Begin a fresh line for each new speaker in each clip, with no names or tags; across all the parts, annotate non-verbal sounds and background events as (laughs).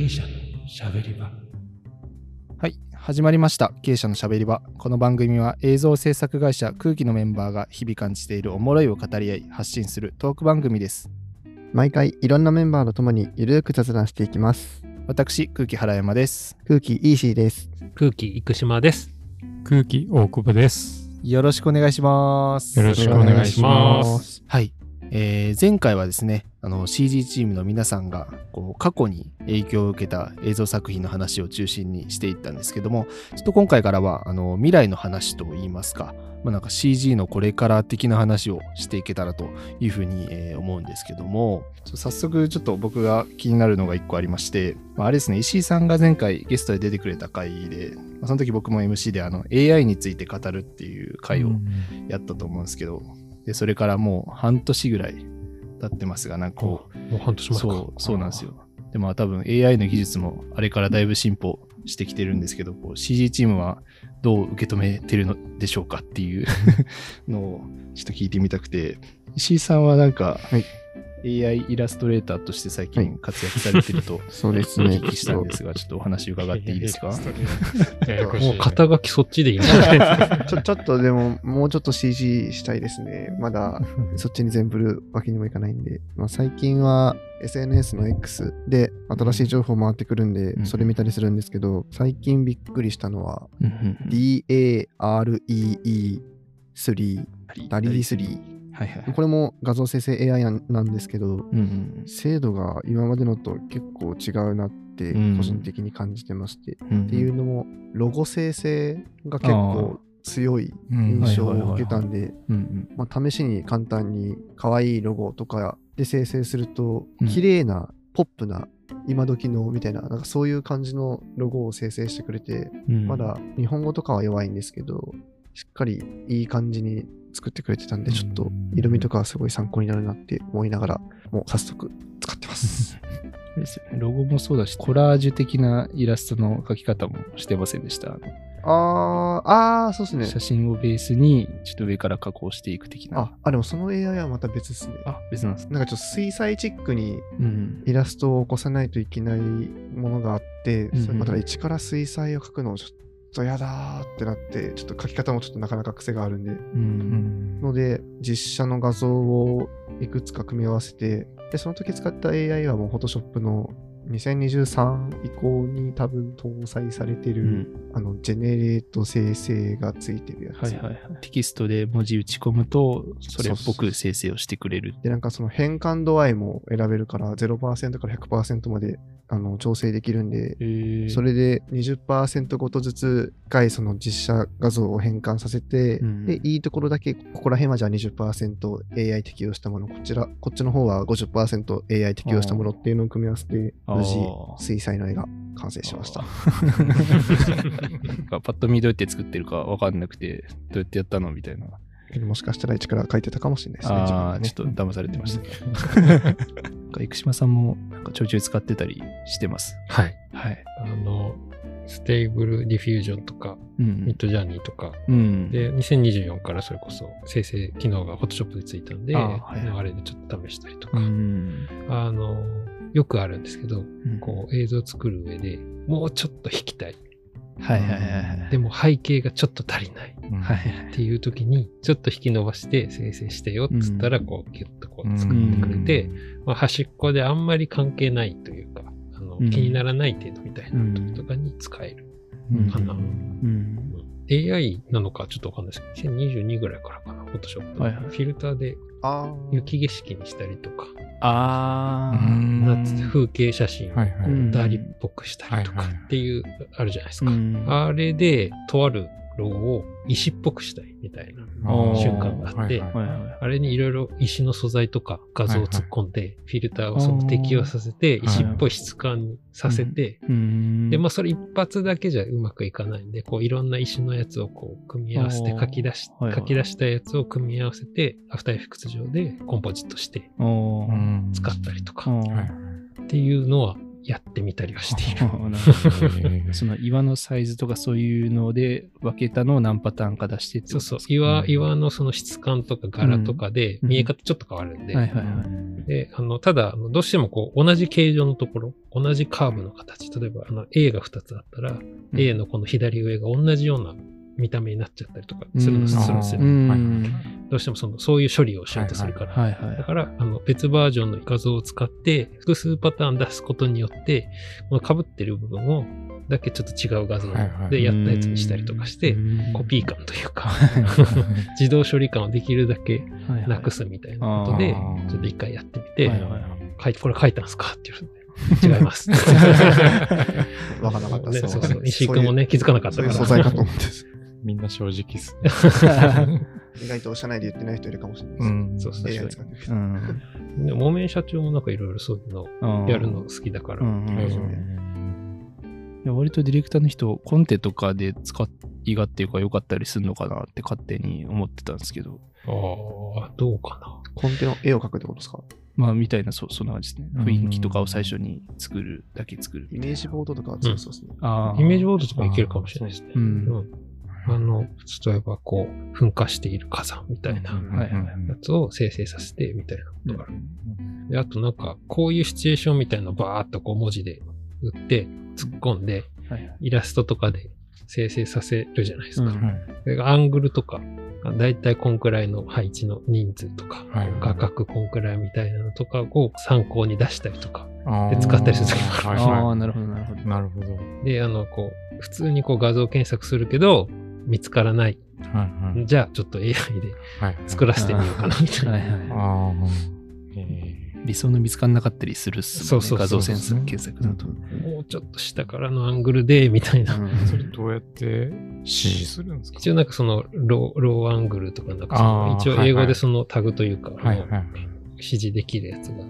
経営者のしゃべり場
はい始まりました経営者のしゃべり場この番組は映像制作会社空気のメンバーが日々感じているおもろいを語り合い発信するトーク番組です
毎回いろんなメンバーとともにゆるく雑談していきます。
私空気原山です
空気イーシーです。
空気生島です。
空気大久保です。
よろしくお願いします
よろしくお願いします。
はい、えー前回はですねあの CG チームの皆さんがこう過去に影響を受けた映像作品の話を中心にしていったんですけどもちょっと今回からはあの未来の話といいますか、まあ、なんか CG のこれから的な話をしていけたらというふうに、えー思うんですけども早速ちょっと僕が気になるのが1個ありまして、まあ、あれですね石井さんが前回ゲストで出てくれた回で、まあその時僕も MC であの AI について語るっていう回をやったと思うんですけど、でそれからもう半年ぐらい経ってますが、なんかこ
もう半年
う、
前か。
そう、そうなんですよ。でも多分 AI の技術もあれからだいぶ進歩してきてるんですけど、こう CG チームはどう受け止めてるのでしょうかっていうのをちょっと聞いてみたくて、石井さんはなんか、
はい
AI イラストレーターとして最近活躍されてると (laughs)
そうです
お
ね。
聞きしたんですが、ちょっとお話伺っていいですか？
もう肩書きそっちでいいんじゃないですか。
ちょちょっとでも、もうちょっと CG したいですね。まだそっちに全部振るわけにもいかないんで。まあ、最近は SNS の X で新しい情報回ってくるんで
う、ん
それ見たりするんですけど、最近びっくりしたのは、
うんうんうん
DAREE3、ダリー3。
はいはい。
これも画像生成 AI なんですけど、
うんうん
精度が今までのと結構違うなって
うん。
個人的に感じてまして、
うん
っていうのもロゴ生成が結構強い
うん。
印象を受けたんで、試しに簡単に可愛いロゴとかで生成すると
うん。
綺麗なポップな今時のみたいななんかそういう感じのロゴを生成してくれて、
うん。
まだ日本語とかは弱いんですけどしっかりいい感じに作ってくれてたんでちょっと色味とかはすごい参考になるなって思いながらもう早速使ってます。(laughs)
ですよね。ロゴもそうだし、コラージュ的なイラストの描き方もしてませんでした？あの
あー、あー、そうですね。
写真をベースに、ちょっと上から加工していく的な。
あ、あ、でもその AI はまた別ですね。
あ、別なんですね。
なんかちょっと水彩チックに
うん。
イラストを起こさないといけないものがあって、
うんうん
それまた一から水彩を描くのちょっとやだーってなって、ちょっと描き方もちょっとなかなか癖があるんで、
うん。
ので、実写の画像をいくつか組み合わせて、で、その時使った AI はもう Photoshop の2023以降に多分搭載されてる、
うん
あの、ジェネレート生成がついてるやつ。
はいはいはい。テキストで文字打ち込むと、それっぽく生成をしてくれる。
で、なんかその変換度合いも選べるから、0%から100%まであの調整できるんで、それで20%ごとずつ1回その実写画像を変換させて、
うん
で、いいところだけ、ここら辺はじゃあ 20%AI 適用したもの、こちら、こっちの方は 50%AI 適用したものっていうのを組み合わせて、無事、水彩の絵が完成しました。(laughs)
パッと見どうやって作ってるかわかんなくて、どうやってやったのみたいな。
もしかしたら一から書いてたかもしれないですね。
ああ、
がね
ちょっと騙されてました。(laughs) なんか生島さんもなんかちょいちょい使ってたりしてます。
はい。
はい。
あの、 Stable Diffusion とか、
うん
Midjourney とか、
うん。
で、2024からそれこそ生成機能が Photoshop でついたんで、
あ
あ,、
はいはい
れでちょっと試したりと
う
か、
ん。
あの、よくあるんですけど、
うん
こう映像作る上でもうちょっと引きたい。
はいはいはいはい。
でも背景がちょっと足りない。
うん
はいはい
っていう時に、ちょっと引き伸ばして生成してよっつったら、
うん
こう、ギュッとこう作ってくれて、まあ、端っこであんまり関係ないというか、あの
うん
気にならない程度みたいな時とかに使える。
うん
かな
うん。
AI なのかちょっとわかんないですけど、2022ぐらいからかな、Photoshop。
はいはい
フィルターで雪景色にしたりとか、
ああ。
夏風景写真。を
はい。
ダーリっぽくしたりとかっていう、あるじゃないですか。
うん。
あれで、とあるロゴを石っぽくしたいみたいな。瞬間があって
はい
はいはい。
あれにいろいろ石の素材とか画像を突っ込んで、フィルターをその適用させて、
ー
石っぽい質感にさせて、
うん。
で、まあそれ一発だけじゃうまくいかないんで、こういろんな石のやつをこう組み合わせて書き出し、
はいはい。
書き出したやつを組み合わせて、アフターエフェクツ上でコンポジットして使ったりとかっていうのはやってみたりはしている。(laughs) (laughs)
その岩のサイズとかそういうので分けたのを何パターンか出してって
そうそう。岩、岩のその質感とか柄とかで見え方ちょっと変わるんで。で、あの、ただ、どうしてもこう、同じ形状のところ、同じカーブの形、例えば、あの、A が2つあったら、A のこの左上が同じような見た目になっちゃったりとかするのするんですよ。どうしてもそのそういう処理をしようとするから。
はいはい、
だから、あの別バージョンの画像を使って、複数パターン出すことによって、この被ってる部分を、だけちょっと違う画像でやったやつにしたりとかして、コピー感というか、(laughs) 自動処理感をできるだけなくすみたいなことで、ちょっと一回やってみて、書いて、これ書いたんですかって言われて。(laughs) 違います。(laughs)
わからなかった
ね。そうそう。石井君もね、気づかなかったから。
素材かと思って。
みんな正直っす。(laughs)
意外と社内で言ってない人いるかもしれないです。うん、(laughs) そうそう。AI 使ってる
うん。でも、木綿社長もなんかいろいろそういうのやるの好きだから。
割とディレクターの人、コンテとかで使い勝手が良かったりするのかなって勝手に思ってたんですけど。
ああ、どうかな。
コンテの絵を描くってことですか？
まあ、みたいな、そそんな感じですね。雰囲気とかを最初に作るだけ作る。
イメージボードとかは強そうですね。
ああ。イメージボードとかいけるかもしれないですね。うん。あの、例えばこう、噴火している火山みたいなやつを生成させてみたいなことがある。で、あとなんか、こういうシチュエーションみたいなのをバーっとこう文字で打って、突っ込んで、イラストとかで生成させるじゃないですか。アングルとか、だいたいこんくらいの配置の人数とか、画角こんくらいみたいなのとかを参考に出したりとか、で使ったりする時もある。
ああ、なるほど、なるほど。
なるほど。
で、あの、こう、普通にこう画像検索するけど、見つからない。はいはい、じゃあ、ちょっと AI で作らせてみようかな、みたいな。はいはい。
理想の見つからなかったりするっすね。
そうそう
画像センス検索だと。
もうちょっと下からのアングルで、みたいな。
それどうやって指示するんですか？
一応なんかそのロー、ローアングルとか、なんかその、一応英語でそのタグというか、指示できるやつが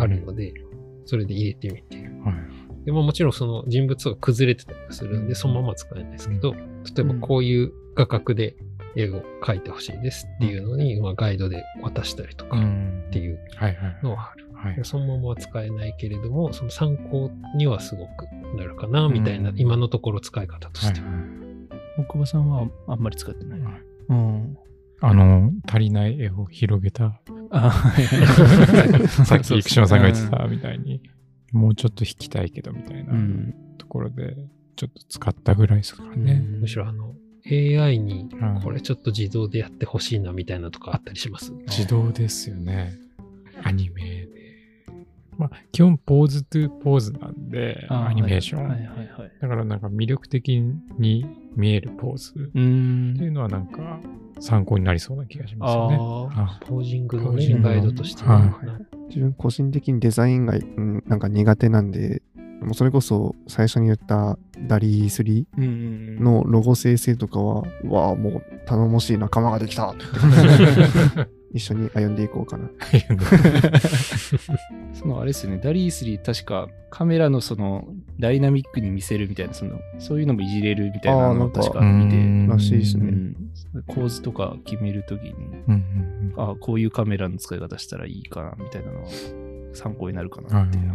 あるので、それで入れてみて。でももちろんその人物が崩れてたりするんで、そのまま使えないですけど、例えばこういう画角で絵を描いてほしいですっていうのに、まあ、ガイドで渡したりとかっていうのはある。そのままは使えないけれども、その参考にはすごくなるかな、みたいな、今のところ使い方としては。
大久保さんはあんまり使ってない。うん。
あの、足りない絵を広げた。(laughs) さっき生島さんが言ってたみたいに、もうちょっと引きたいけどみたいなところで、ちょっと使ったぐらいですからね。
むしろあの、AI にこれちょっと自動でやってほしいなみたいなとかあったりします、
自動ですよね。アニメで。まあ、基本ポーズトゥポーズなんで、アニメーション。だからなんか魅力的に見えるポーズ。っていうのはなんか参考になりそうな気がしますよね。
ポージングの、ね、ガイドとして、
自分個人的にデザインが、うん、なんか苦手なんで、もうそれこそ最初に言ったダリー3のロゴ生成とかは、うわあ、もう頼もしい仲間ができた。(laughs) 一緒に歩んでいこうかな。(laughs)
そのあれですよね、ダリー3確かカメラのそのダイナミックに見せるみたいな、そのそういうのもいじれるみたいなのを確か見て、
らしいですね、
うん。構図とか決めるときに、うんうんうん、あこういうカメラの使い方したらいいかなみたいなのは参考になるかなっていう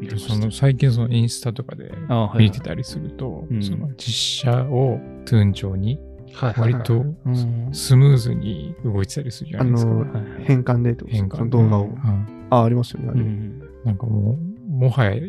見てま
その最近そのインスタとかで見てたりすると、その実写をトゥーン調に割とスムーズに動いてたりするじゃないですか。
あの変換でと
変換
動画を。あ、ありますよね。
うん、なんかもう、もはや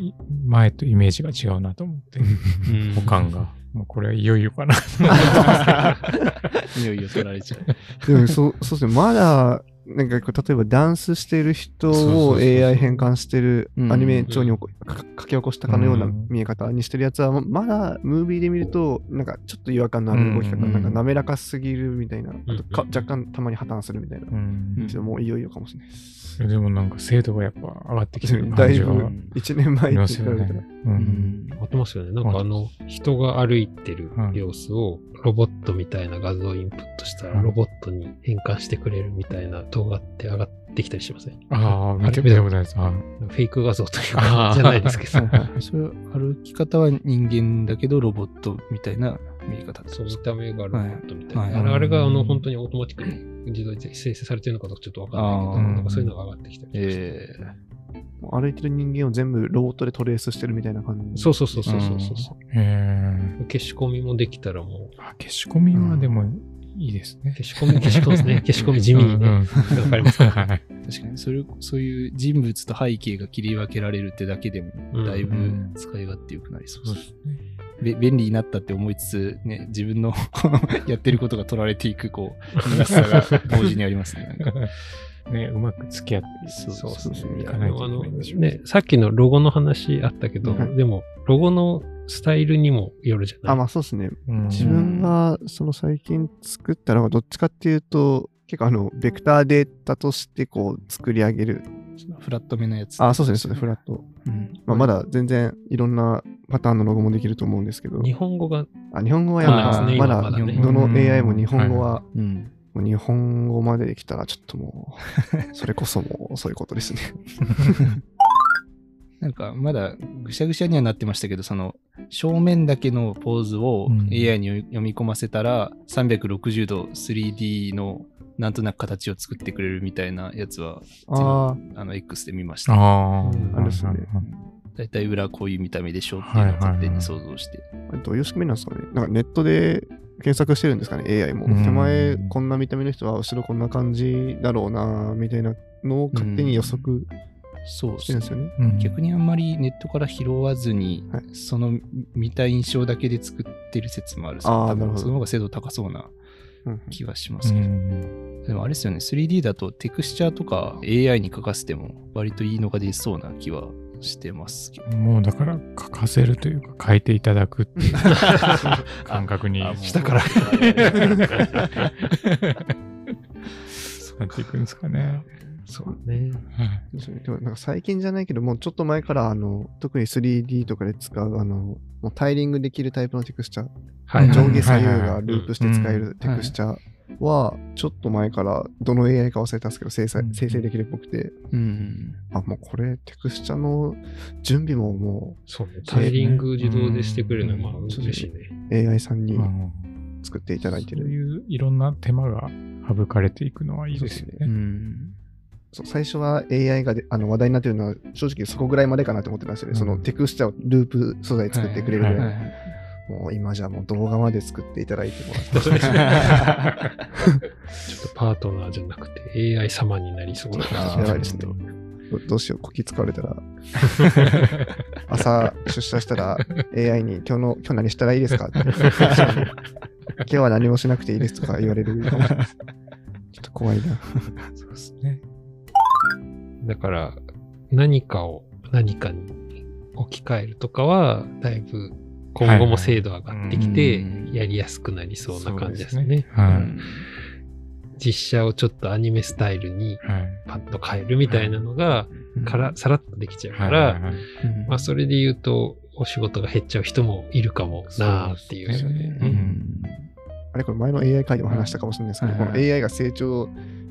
前とイメージが違うなと思って、(laughs) 保管が。もうこれはいよいよかな。(laughs)
いよいよ取られちゃ
う。(laughs) でもそう、そうですね。まだ、なんか例えばダンスしてる人を AI 変換してるアニメ調に書き起こしたかのような見え方にしてるやつはまだムービーで見るとなんかちょっと違和感のある動き方、なんか滑らかすぎるみたいな、あとか若干たまに破綻するみたいな、もういよいよかもしれないです。
でもなんか精度がやっぱ上がってきてる (laughs)
だいぶ1年前
に比べたら。
上がってますよね。なんかあの人が歩いてる様子をロボットみたいな画像をインプットしたらロボットに変換してくれるみたいな動画って上がってきたりしません？
ああ、見てみたことないです。
フェイク画像というか、じゃないですけど。
そ歩き方は人間だけどロボットみたいな見え方
そう、見た目がロボットみたいな。あれがあの本当にオートマティックに自動で生成されてるのかどうかちょっとわかんないけど、なんかそういうのが上がってきたりして。
えー歩いてる人間を全部ロボットでトレースしてるみたいな感
じ。そうそうそうそうそうそう。へ消し込みもできたらもう。
あ消し込みはでもいいですね。
消し込み、消し込みですね。消し込み地味にね。わ、うん、かりますか、
はい、確かに、それ、そういう人物と背景が切り分けられるってだけでも、だいぶ使い勝手よくなりそうです。うんうん便利になったって思いつつ、ね、自分の (laughs) やってることが取られていく、こう、難しさが同時にありますね。(laughs)
ね、うまく付き合って
そうそうそう、いかないといけないんでしょうね。さっきのロゴの話あったけど、でも、ロゴのスタイルにもよるじゃない？
あ、まあそうですね。自分がその最近作ったのはどっちかっていうと、結構あの、ベクターデータとしてこう作り上げる。
フラット目のやつ。
あ、そうですね、フラット。うん。まあ、まだ全然いろんなパターンのロゴもできると思うんですけど。
日本語が。
あ、日本語はやっぱ、まだ、どの AI も日本語は、うん、もう日本語までできたらちょっともう、それこそもうそういうことですね。(laughs)
なんかまだぐしゃぐしゃにはなってましたけど、その正面だけのポーズを AI に読み込ませたら、360度 3D のなんとなく形を作ってくれるみたいなやつは、ああの X で見ました。ああ、あるっすね。大体裏こういう見た目でしょうっていうのを勝手に想像して。
どういう仕組みなんですかね？なんかネットで検索してるんですかね？AI も。手前こんな見た目の人は後ろこんな感じだろうなみたいなのを勝手に予測
そうしてるんですよね、うん、逆にあんまりネットから拾わずに、はい、その見た印象だけで作ってる説もあるあなるほど。その方が精度高そうな気はしますけど、うん、でもあれですよね。3D だとテクスチャーとか AI に書かせても割といいのが出そうな気はしてますけど。
もうだから書かせるというか書いていただくっていう (laughs) 感覚に。
下から。(laughs) (laughs)
そうなっていくんですかね。
そうね。
でもなんか最近じゃないけど、もうちょっと前からあの特に 3D とかで使うあのもうタイリングできるタイプのテクスチャー、はい、上下左右がループして使えるテクスチャーは、ちょっと前からどの AI か忘れたんですけど生成、生成できるっぽくて、うん、あ、もうこれテクスチャーの準備もも
う、そうね、タイリング自動でしてくれるのはまあ嬉しいね。
AI さんに作っていただいてる。
そういういろんな手間が省かれていくのはいいですね。う
ん最初は AI があの話題になってるのは正直そこぐらいまでかなと思ってましたね。うん、そのテクスチャーをループ素材作ってくれるぐらい。はいはいはいもう今じゃもう動画まで作っていただいてもらって。(laughs) ちょっと
パートナーじゃなくて AI 様になりそうな感じですね。
どうしよう、こき使われたら。朝出社したら AI に今日の、今日何したらいいですか？今日は何もしなくていいですとか言われるちょっと怖いな。そうですね。
だから、何かを何かに置き換えるとかは、だいぶ今後も精度上がってきて、やりやすくなりそうな感じですね。実写をちょっとアニメスタイルにパッと変えるみたいなのが、からさらっとできちゃうから、まあそれで言うと、お仕事が減っちゃう人もいるかもなっていう。
あれこれ前の AI 会でも話したかもしれないですけど、この AI が成長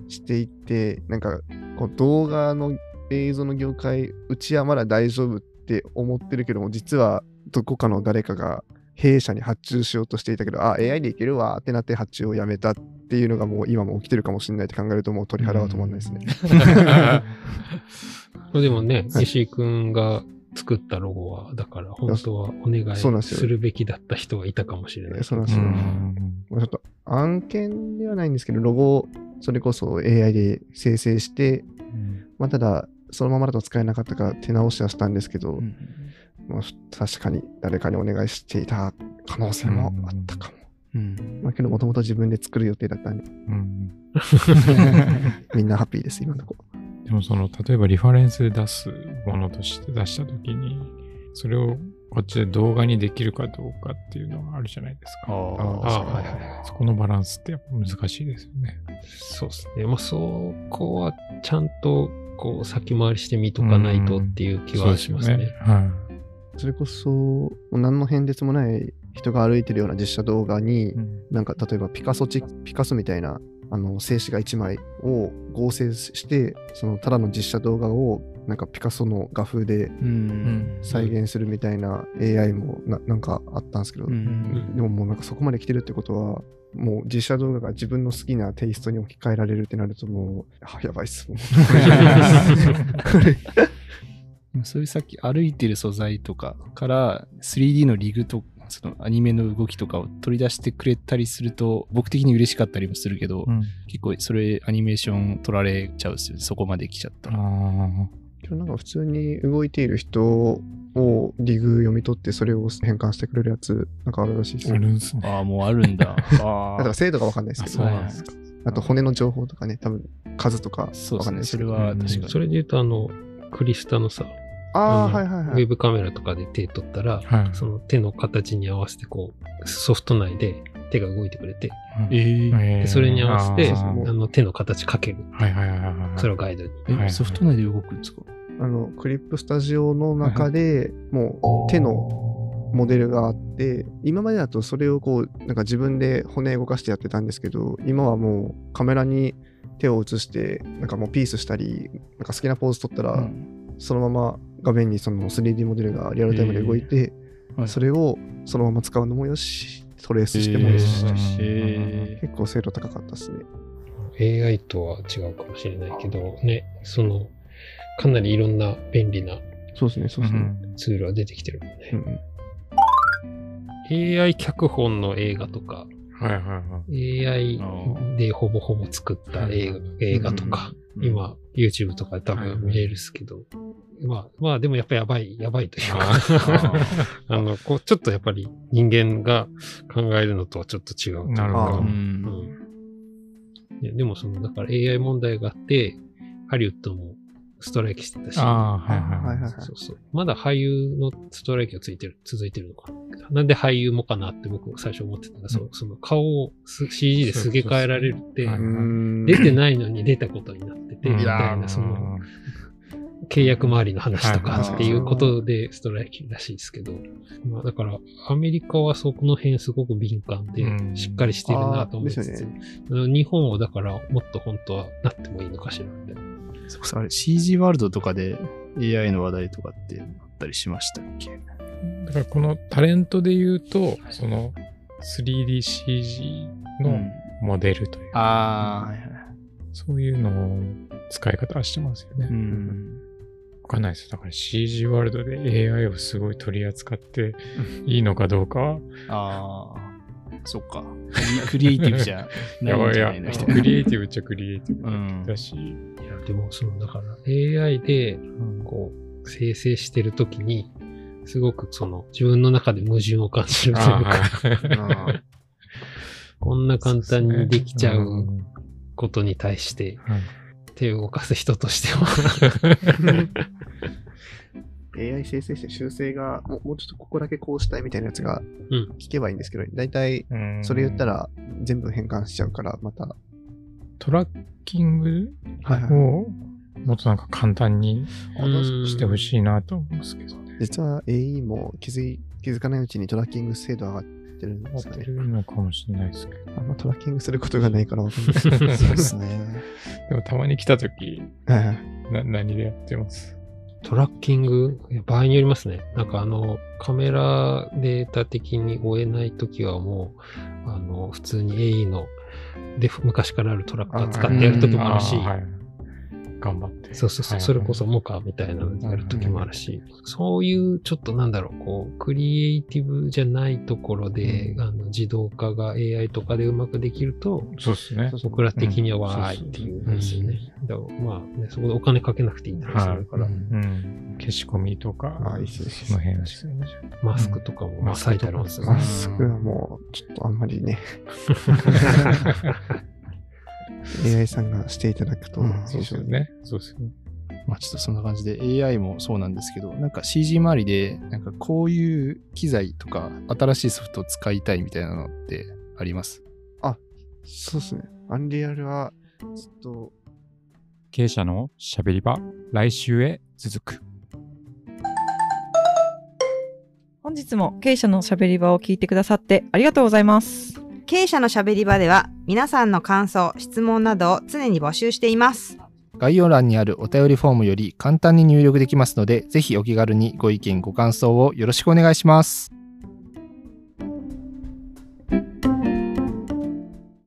していって、なんかこう動画の映像の業界、うちはまだ大丈夫って思ってるけども、実はどこかの誰かが弊社に発注しようとしていたけど、あ、AI でいけるわってなって発注をやめたっていうのがもう今も起きてるかもしれないって考えるともう鳥肌は止まんないですね。(laughs)
でもね、石井くんが作ったロゴは、だから本当はお願いするべきだった人がいたかもしれない。
そうなんですよ。ちょっと案件ではないんですけど、ロゴそれこそ AI で生成して、まあ、ただ、そのままだと使えなかったから手直しはしたんですけど、まあ、確かに誰かにお願いしていた可能性もあったかも。うん、まあ、けど、もともと自分で作る予定だったんで、うん、みんなハッピーです、今のとこ。
でも、その、例えばリファレンスで出すものとして出したときに、それをこっちで動画にできるかどうかっていうのがあるじゃないですか。ああ、はいはい。そこのバランスってやっぱ難しいですよね。
そうですね。まあ、そこはちゃんとこう先回りしてみとかないとっていう気はしますね。うん、ねはい。
それこそ、何の変哲もない人が歩いてるような実写動画に、うん、なんか例えばピカソチピカソみたいなあの静止画1枚を合成してそのただの実写動画をなんかピカソの画風で再現するみたいな AI もななんかあったんですけど、うん、でももうなんかそこまで来てるってことはもう実写動画が自分の好きなテイストに置き換えられるってなるともうあやばいっす。(laughs)
そういうさっき歩いてる素材とかから 3D のリグとそのアニメの動きとかを取り出してくれたりすると僕的に嬉しかったりもするけど、うん、結構それアニメーション取られちゃうですよね。そこまで来ちゃったら。
なんか普通に動いている人をリグ読み取ってそれを変換してくれるやつなんかあるらしいです
あるんすね。
ああ、もうあるんだ。(laughs)
あだから精度がわかんないですけど。ああと骨の情報とかね、多分数とかわかんないです
けど。それは確かに。
それで言うとあの、クリスタのさ、
あはいはいはい、
ウェブカメラとかで手取ったら、はい、その手の形に合わせてこうソフト内で手が動いてくれて、
えー、
でそれに合わせてあの手の形かける、はいはいはいはい、それをガイドに、
えソフト内で動くんですか？
あのクリップスタジオの中でもう手のモデルがあって今までだとそれをこうなんか自分で骨動かしてやってたんですけど今はもうカメラに手を移してなんかもうピースしたりなんか好きなポーズ取ったら、うん、そのまま画面にその 3D モデルがリアルタイムで動いて、えー、それをそのまま使うのもよし、トレースしてもよし、えー、結構精度高かったですね。
AI とは違うかもしれないけど、ね、その、かなりいろんな便利な
そうですね、そうですね。
ツールは出てきてるもんね。うん、AI 脚本の映画とか、はいはいはい、AI でほぼほぼ作った映画,、映画とか、今 YouTube とかで多分見れるっすけど、まあ、まあでもやっぱりやばい、やばいというか。(laughs) あの、こう、ちょっとやっぱり人間が考えるのとはちょっと違うなるほど。うん、でもその、だから AI 問題があって、ハリウッドもストライキしてたし、はいはいはい、そうそう。まだ俳優のストライキがついてる、続いてるのか。な。なんで俳優もかなって僕最初思ってたら、うん、そその顔を CG ですげ替えられるって、出てないのに出たことになってて、みたいな、その、契約周りの話とかっていうことでストライキらしいですけど、まあ、だからアメリカはそこの辺すごく敏感でしっかりしてるなと思いつつ、ね、日本はだからもっと本当はなってもいいのかしらみたいな。
そうそう、あれ CG ワールドとかで AI の話題とかってあったりしましたっけ？
だからこのタレントで言うと、その 3DCG のモデルというか、ああ、そういうのを使い方はしてますよね。うんわかんないです。だから CG ワールドで AI をすごい取り扱っていいのかどうかは。あ
あ、そっか。クリエイティブじゃ (laughs) ないんじゃないの？
クリエイティブっちゃクリエイティブだし。うん、い
や、でもその、だから AI で、こう、生成してるときに、すごくその自分の中で矛盾を感じるというか (laughs) こんな簡単にできちゃうことに対して、手を動かす人としては (laughs)
AI 生成して修正がもうちょっとここだけこうしたいみたいなやつが聞けばいいんですけど、だいたいそれ言ったら全部変換しちゃうから、また。
トラッキングをもっとなんか簡単にしてほしいなと思うんですけどね。
実は AE も気づい気づかないうちにトラッキング精度上がってるんですかね。
るのかもしれないですけど。
あんまトラッキングすることがないからわかんない。(laughs)
そうですね。
でもたまに来たとき、な何でやってます？
トラッキング、場合によりますね。なんかあの、カメラデータ的に追えないときはもう、あの、普通に AE の、で、昔からあるトラッカー使ってやるときもあるし、
頑張って。
そうそうそう、それこそモカみたいなのやるときもあるし、そういうちょっとなんだろう、こう、クリエイティブじゃないところで、あの自動化が AI とかでうまくできると、
そうですね。
僕ら的にはわーいっていう感じでね。だからまあね、そこでお金かけなくていいんだするから。
消し込みとか、その辺ですね。
マスクとかも、まあ、最
大のマスクはもう、ちょっとあんまりね。(laughs) AI さんがしていただくと、うん、
そうですよね。そうですよね。
まあちょっとそんな感じで AI もそうなんですけど、なんか CG 周りで、なんかこういう機材とか新しいソフトを使いたいみたいなのってあります？
あ、そうですね。アンリアルはずっと。
経営者のしゃべり場、来週へ続く。
本日も経営者のしゃべり場を聞いてくださってありがとうございます。
経営者のしゃべり場では皆さんの感想、質問などを常に募集しています。
概要欄にあるお便りフォームより簡単に入力できますので、ぜひお気軽にご意見、ご感想をよろしくお願いします。